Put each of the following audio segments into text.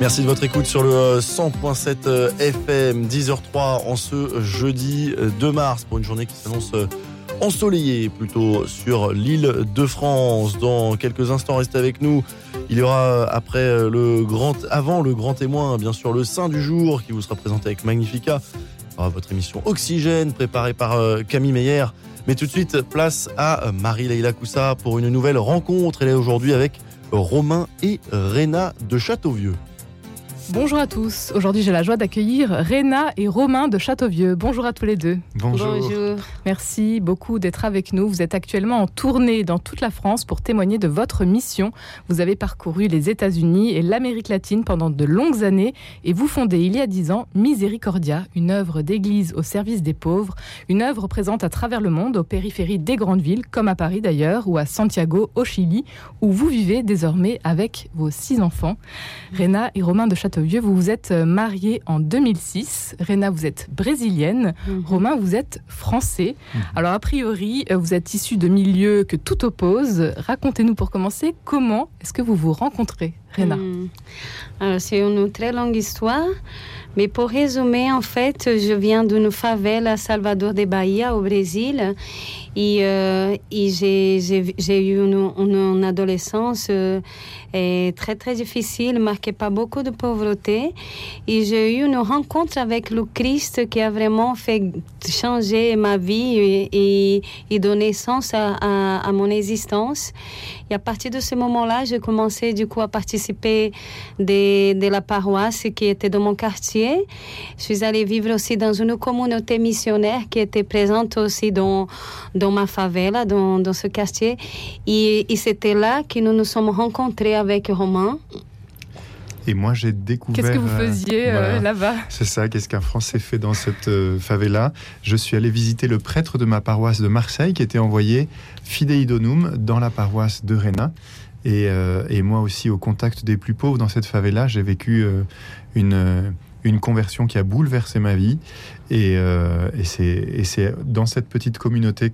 Merci de votre écoute sur le 100.7 FM, 10h03 en ce jeudi 2 mars pour une journée qui s'annonce ensoleillée plutôt sur l'île de France. Dans quelques instants, restez avec nous. Il y aura après le grand, avant le grand témoin, bien sûr, le Saint du jour qui vous sera présenté avec Magnifica. Votre émission Oxygène préparée par euh, Camille Meyer. Mais tout de suite, place à Marie-Leila Coussa pour une nouvelle rencontre. Elle est aujourd'hui avec Romain et Réna de Châteauvieux. Bonjour à tous. Aujourd'hui, j'ai la joie d'accueillir Réna et Romain de Châteauvieux. Bonjour à tous les deux. Bonjour. Merci beaucoup d'être avec nous. Vous êtes actuellement en tournée dans toute la France pour témoigner de votre mission. Vous avez parcouru les États-Unis et l'Amérique latine pendant de longues années et vous fondez il y a dix ans Miséricordia, une œuvre d'église au service des pauvres, une œuvre présente à travers le monde, aux périphéries des grandes villes, comme à Paris d'ailleurs, ou à Santiago, au Chili, où vous vivez désormais avec vos six enfants. Réna et Romain de Châteauvieux vous vous êtes euh, marié en 2006. Réna, vous êtes brésilienne. Mhm. Romain, vous êtes français. Mhm. Alors, a priori, euh, vous êtes issu de milieux que tout oppose. Racontez-nous pour commencer, comment est-ce que vous vous rencontrez, Réna hmm. C'est une très longue histoire. Mais pour résumer, en fait, je viens d'une favela à Salvador de Bahia, au Brésil. Et, euh, j'ai eu une, adolescence euh, très, très difficile, marquée par beaucoup de pauvreté. Et j'ai eu une rencontre avec le Christ qui a vraiment fait changer ma vie et, et donner sens à, à, mon existence. Et à partir de ce moment-là, j'ai commencé du coup à participer de, de la paroisse qui était dans mon quartier. Je suis allée vivre aussi dans une communauté missionnaire qui était présente aussi dans, dans ma favela, dans, dans ce quartier. Et, c'était là que nous nous sommes rencontrés avec Romain. Et moi, j'ai découvert. Qu'est-ce que vous faisiez euh, là-bas? C'est ça, qu'est-ce qu'un Français fait dans cette euh, favela? Je suis allé visiter le prêtre de ma paroisse de Marseille qui était envoyé fidei donum dans la paroisse de Réna. Et, euh, et, moi aussi, au contact des plus pauvres dans cette favela, j'ai vécu une une conversion qui a bouleversé ma vie. Et, euh, c'est dans cette petite communauté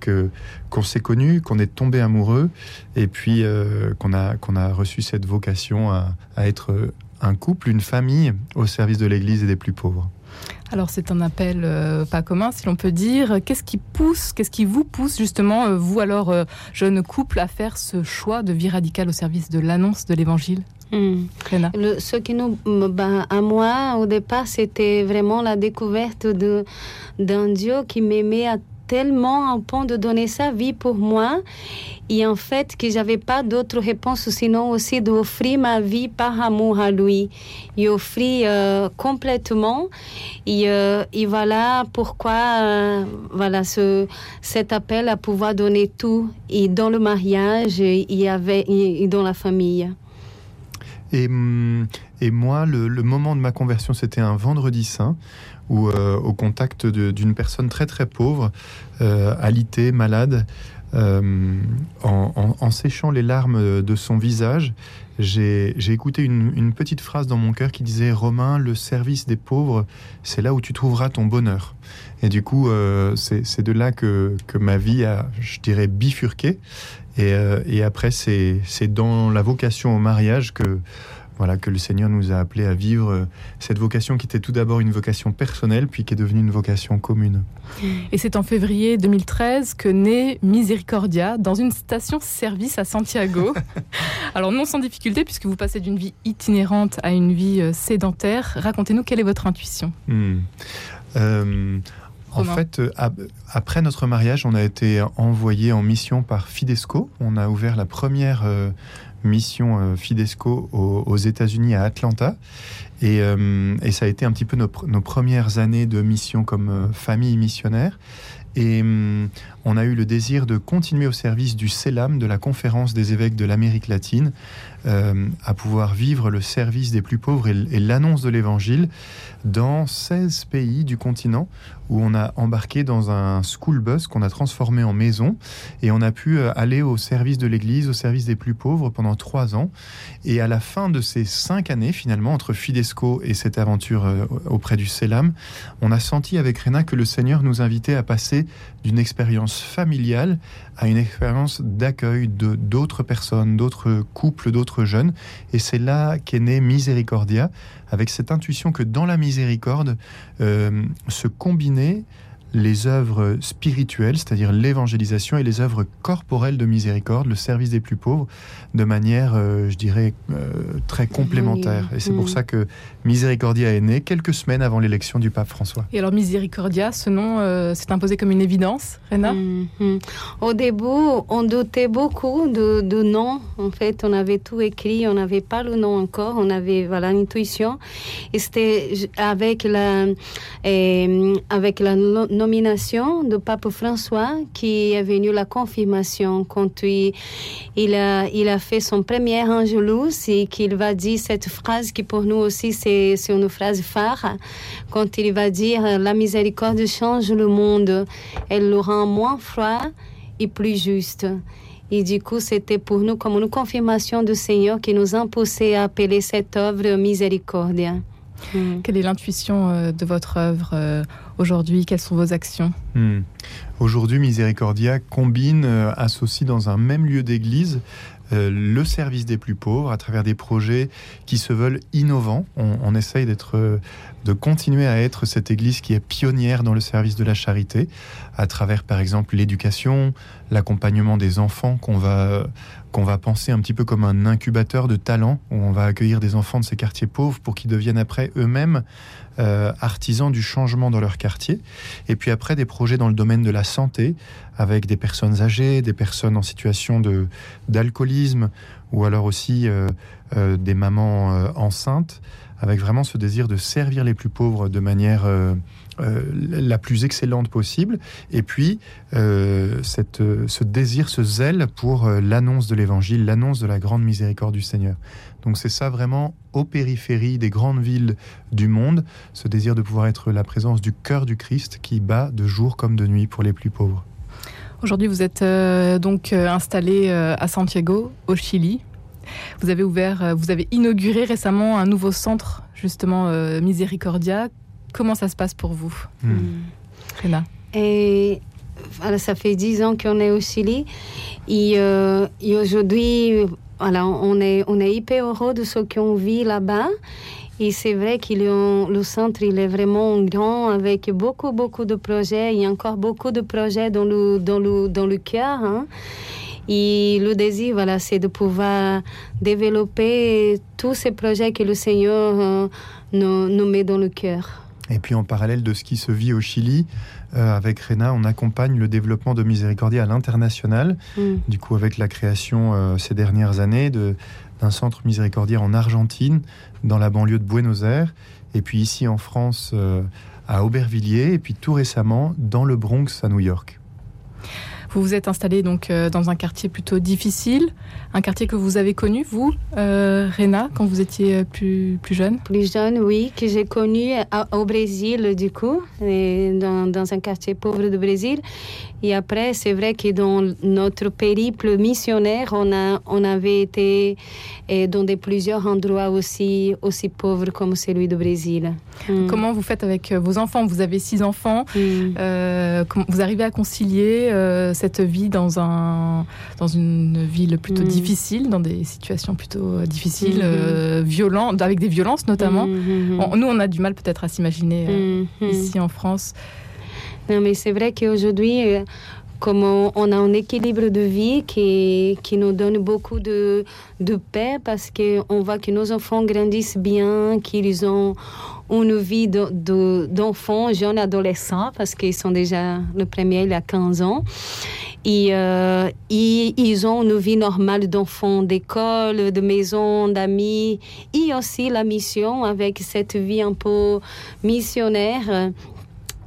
qu'on s'est connu, qu'on est tombé amoureux, et puis euh, qu'on a, qu'on a reçu cette vocation à être un couple, une famille au service de l'Église et des plus pauvres. Alors c'est un appel euh, pas commun, si l'on peut dire. Qu'est-ce qui pousse, qu'est-ce qui vous pousse justement, euh, vous alors, euh, jeune couple, à faire ce choix de vie radicale au service de l'annonce de l'Évangile Hmm. ce qui nous, ben, à moi, au départ, c'était vraiment la découverte d'un Dieu qui m'aimait tellement en point de donner sa vie pour moi. Et en fait que j'avais pas d'autre réponse sinon aussi d'offrir ma vie par amour à lui. Et offrir euh, complètement. Et, euh, et, voilà pourquoi euh, voilà ce cet appel à pouvoir donner tout. Et dans le mariage et, avec, et dans la famille et, hum, et moi, le, moment de ma conversion, c'était un vendredi saint, où euh, au contact d'une personne très très pauvre, euh, malade, euh, en, séchant les larmes de son visage, j'ai écouté une, petite phrase dans mon cœur qui disait Romain, le service des pauvres, c'est là où tu trouveras ton bonheur. Et du coup, c'est de là que, que, ma vie a, je dirais, bifurqué. Et, et après, c'est dans la vocation au mariage que voilà, que le Seigneur nous a appelés à vivre euh, cette vocation qui était tout d'abord une vocation personnelle, puis qui est devenue une vocation commune. Et c'est en février 2013 que naît Misericordia dans une station-service à Santiago. Alors non sans difficulté, puisque vous passez d'une vie itinérante à une vie euh, sédentaire. Racontez-nous quelle est votre intuition. Hmm. Euh, en fait, après notre mariage, on a été envoyé en mission par Fidesco. On a ouvert la première mission euh, Fidesco aux, États-Unis à Atlanta. Euh, et, ça a été un petit peu nos, premières années de mission comme euh, famille missionnaire. Et on a eu le désir de continuer au service du CELAM, de la conférence des évêques de l'Amérique latine, à pouvoir vivre le service des plus pauvres et l'annonce de l'Évangile dans 16 pays du continent où on a embarqué dans un school bus qu'on a transformé en maison et on a pu euh, aller au service de l'Église, au service des plus pauvres pendant trois ans. Et à la fin de ces cinq années, finalement, entre Fidesco et cette aventure euh, auprès du Selam, on a senti avec Réna que le Seigneur nous invitait à passer d'une expérience familiale à une expérience d'accueil de d'autres personnes, d'autres couples, d'autres jeunes. Et c'est là qu'est né Miséricordia, avec cette intuition que dans la miséricorde euh, se combiner les œuvres spirituelles, c'est-à-dire l'évangélisation, et les œuvres corporelles de miséricorde, le service des plus pauvres, de manière, euh, je dirais, euh, très complémentaire. Et c'est pour mm. ça que Miséricordia est né quelques semaines avant l'élection du pape François. Et alors Miséricordia, ce nom euh, s'est imposé comme une évidence, Rena? Mm-hmm. Au début, on doutait beaucoup de, de nom. En fait, on avait tout écrit, on n'avait pas le nom encore, on avait voilà l'intuition. Et c'était avec la, avec la nomination du pape François qui est venu la confirmation quand il, il, a, il a fait son premier Angelus et qu'il va dire cette phrase qui pour nous aussi c'est une phrase phare quand il va dire la miséricorde change le monde, elle le rend moins froid et plus juste. Et du coup, c'était pour nous comme une confirmation du Seigneur qui nous a poussé à appeler cette œuvre miséricordia. Hmm. Quelle est l'intuition euh, de votre œuvre euh, aujourd'hui Quelles sont vos actions hmm. Aujourd'hui, Miséricordia combine, euh, associe dans un même lieu d'église le service des plus pauvres à travers des projets qui se veulent innovants. On, essaye d'être, de continuer à être cette église qui est pionnière dans le service de la charité, à travers par exemple l'éducation, l'accompagnement des enfants qu'on va qu'on va penser un petit peu comme un incubateur de talents, où on va accueillir des enfants de ces quartiers pauvres pour qu'ils deviennent après eux-mêmes euh, artisans du changement dans leur quartier. Et puis après, des projets dans le domaine de la santé, avec des personnes âgées, des personnes en situation de, d'alcoolisme, ou alors aussi euh, euh, des mamans enceintes, avec vraiment ce désir de servir les plus pauvres de manière euh, la plus excellente possible, et puis euh, cette, ce désir, ce zèle pour euh, l'annonce de l'Évangile, l'annonce de la grande miséricorde du Seigneur. Donc c'est ça vraiment aux périphéries des grandes villes du monde, ce désir de pouvoir être la présence du cœur du Christ qui bat de jour comme de nuit pour les plus pauvres. Aujourd'hui, vous êtes donc installé à Santiago, au Chili. Vous avez ouvert, vous avez inauguré récemment un nouveau centre, justement Miséricordia. Comment ça se passe pour vous, hmm. Et ça fait dix ans qu'on est au Chili. Et, euh, aujourd'hui, voilà, on, est, on est hyper heureux de ce qu'on vit là-bas. Et c'est vrai que le centre il est vraiment grand avec beaucoup, beaucoup de projets. Il y a encore beaucoup de projets dans le, dans le, dans le cœur. Hein. Et le désir, voilà, c'est de pouvoir développer tous ces projets que le Seigneur euh, nous, nous met dans le cœur. Et puis en parallèle de ce qui se vit au Chili, euh, avec Rena, on accompagne le développement de Miséricordia à l'international. Mm. Du coup, avec la création euh, ces dernières années d'un centre miséricordiaire en Argentine, dans la banlieue de Buenos Aires, et puis ici en France, euh, à Aubervilliers, et puis tout récemment dans le Bronx à New York. Vous vous êtes installé donc euh, dans un quartier plutôt difficile, un quartier que vous avez connu, vous, euh, Rena, quand vous étiez euh, plus, plus jeune? Plus jeune, oui, que j'ai connu au Brésil, du coup, dans, dans, un quartier pauvre du Brésil. Et après, c'est vrai que dans notre périple missionnaire, on, a, on avait été dans des plusieurs endroits aussi, aussi pauvres comme celui du Brésil. Hmm. Comment vous faites avec vos enfants? Vous avez six enfants. Hmm. vous arrivez à concilier cette vie dans, un, dans une ville plutôt mm. difficile, dans des situations plutôt euh, difficiles, mm-hmm. euh, violentes, avec des violences notamment. Mm-hmm. nous, on a du mal peut-être à s'imaginer euh, mm-hmm. ici en France. Non, mais c'est vrai qu'aujourd'hui, comme on a un équilibre de vie qui, qui nous donne beaucoup de, de paix parce qu'on voit que nos enfants grandissent bien, qu'ils ont une vie d'enfants, de, jeunes adolescents, parce qu'ils sont déjà, le premier, il a 15 ans. Et, euh, ils ont une vie normale d'enfants, d'école, de maison, d'amis, et aussi la mission avec cette vie un peu missionnaire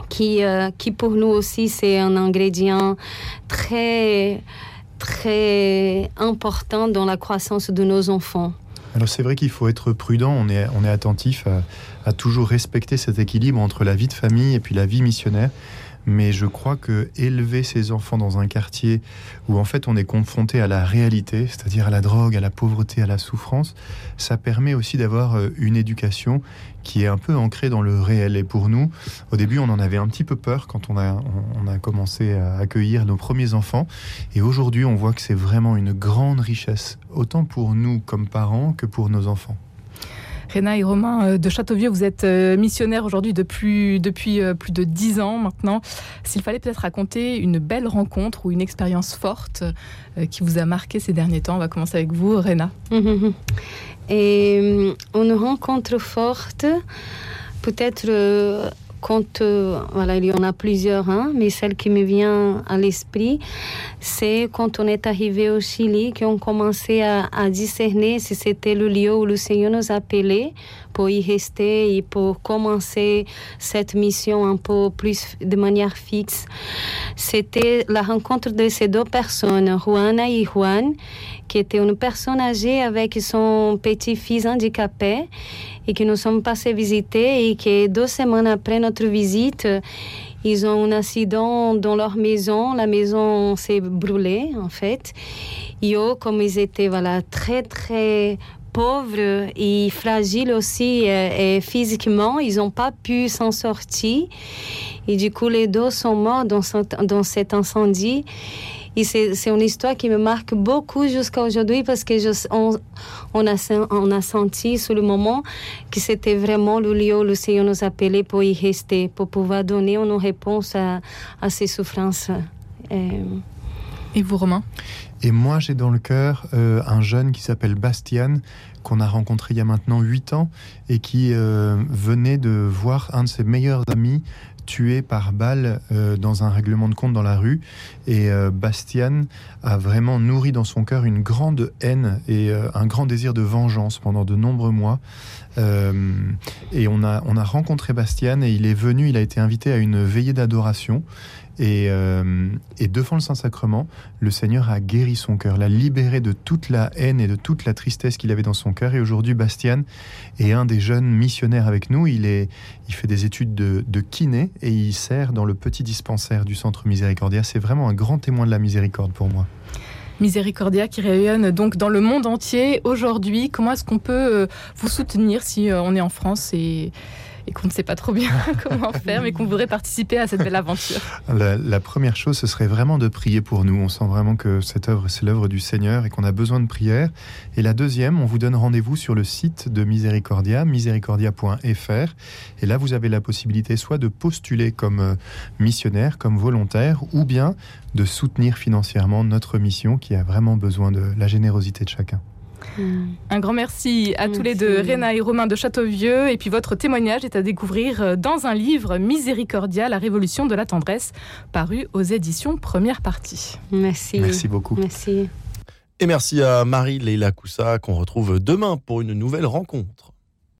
qui, euh, qui pour nous aussi, c'est un ingrédient très, très important dans la croissance de nos enfants. Alors c'est vrai qu'il faut être prudent, on est, on est attentif à, à, toujours respecter cet équilibre entre la vie de famille et puis la vie missionnaire. Mais je crois que élever ses enfants dans un quartier où en fait on est confronté à la réalité, c'est-à-dire à la drogue, à la pauvreté, à la souffrance, ça permet aussi d'avoir euh, une éducation qui est un peu ancrée dans le réel. Et pour nous, au début, on en avait un petit peu peur quand on a, on a commencé à accueillir nos premiers enfants. Et aujourd'hui, on voit que c'est vraiment une grande richesse, autant pour nous comme parents que pour nos enfants. Réna et Romain euh, de Châteauvieux, vous êtes euh, missionnaire aujourd'hui depuis, depuis euh, plus de dix ans maintenant. S'il fallait peut-être raconter une belle rencontre ou une expérience forte qui vous a marqué ces derniers temps, on va commencer avec vous, Réna. Et une rencontre forte, peut-être quand, voilà, il y en a plusieurs, hein, mais celle qui me vient à l'esprit, c'est quand on est arrivé au Chili, qu'on commençait à, à discerner si c'était le lieu où le Seigneur nous appelait pour y rester et pour commencer cette mission un peu plus de manière fixe. C'était la rencontre de ces deux personnes, Juana et Juan, qui était une personne âgée avec son petit-fils handicapé et que nous sommes passés visiter et que deux semaines après notre visite, ils ont un accident dans leur maison. La maison s'est brûlée, en fait. Et eux, comme ils étaient voilà, très, très pauvres et fragiles aussi euh, et, physiquement, ils n'ont pas pu s'en sortir. Et du coup, les deux sont morts dans, dans cet incendie. Et c'est une histoire qui me marque beaucoup jusqu'à aujourd'hui parce que on, on, a, senti sur le moment que c'était vraiment le lieu où le Seigneur nous appelait pour y rester, pour pouvoir donner une réponse à, à ces souffrances. Et, et vous, Romain et moi, j'ai dans le cœur euh, un jeune qui s'appelle Bastian, qu'on a rencontré il y a maintenant 8 ans, et qui euh, venait de voir un de ses meilleurs amis tué par balle euh, dans un règlement de compte dans la rue. Et Bastian a vraiment nourri dans son cœur une grande haine et un grand désir de vengeance pendant de nombreux mois. et on a, on a rencontré Bastian et il est venu, il a été invité à une veillée d'adoration. Euh, et, devant le Saint-Sacrement, le Seigneur a guéri son cœur, l'a libéré de toute la haine et de toute la tristesse qu'il avait dans son cœur. Et aujourd'hui, Bastian est un des jeunes missionnaires avec nous. Il, est, il fait des études de, de kiné et il sert dans le petit dispensaire du Centre Miséricordia. C'est vraiment un grand témoin de la miséricorde pour moi. Miséricordia qui rayonne donc dans le monde entier aujourd'hui. Comment est-ce qu'on peut euh, vous soutenir si euh, on est en France et et qu'on ne sait pas trop bien comment faire, mais qu'on voudrait participer à cette belle aventure la, première chose, ce serait vraiment de prier pour nous. On sent vraiment que cette œuvre, c'est l'œuvre du Seigneur et qu'on a besoin de prière. Et la deuxième, on vous donne rendez-vous sur le site de Miséricordia, miséricordia.fr. Et là, vous avez la possibilité soit de postuler comme euh, missionnaire, comme volontaire, ou bien de soutenir financièrement notre mission qui a vraiment besoin de la générosité de chacun. Mm. Un grand merci à tous les deux, Réna et Romain de Châteauvieux. Et puis votre témoignage est à découvrir euh, dans un livre Miséricordia, la révolution de la tendresse, paru aux éditions Première Partie. Merci. Merci beaucoup. Merci. Et merci à Marie Leila Koussa qu'on retrouve demain pour une nouvelle rencontre.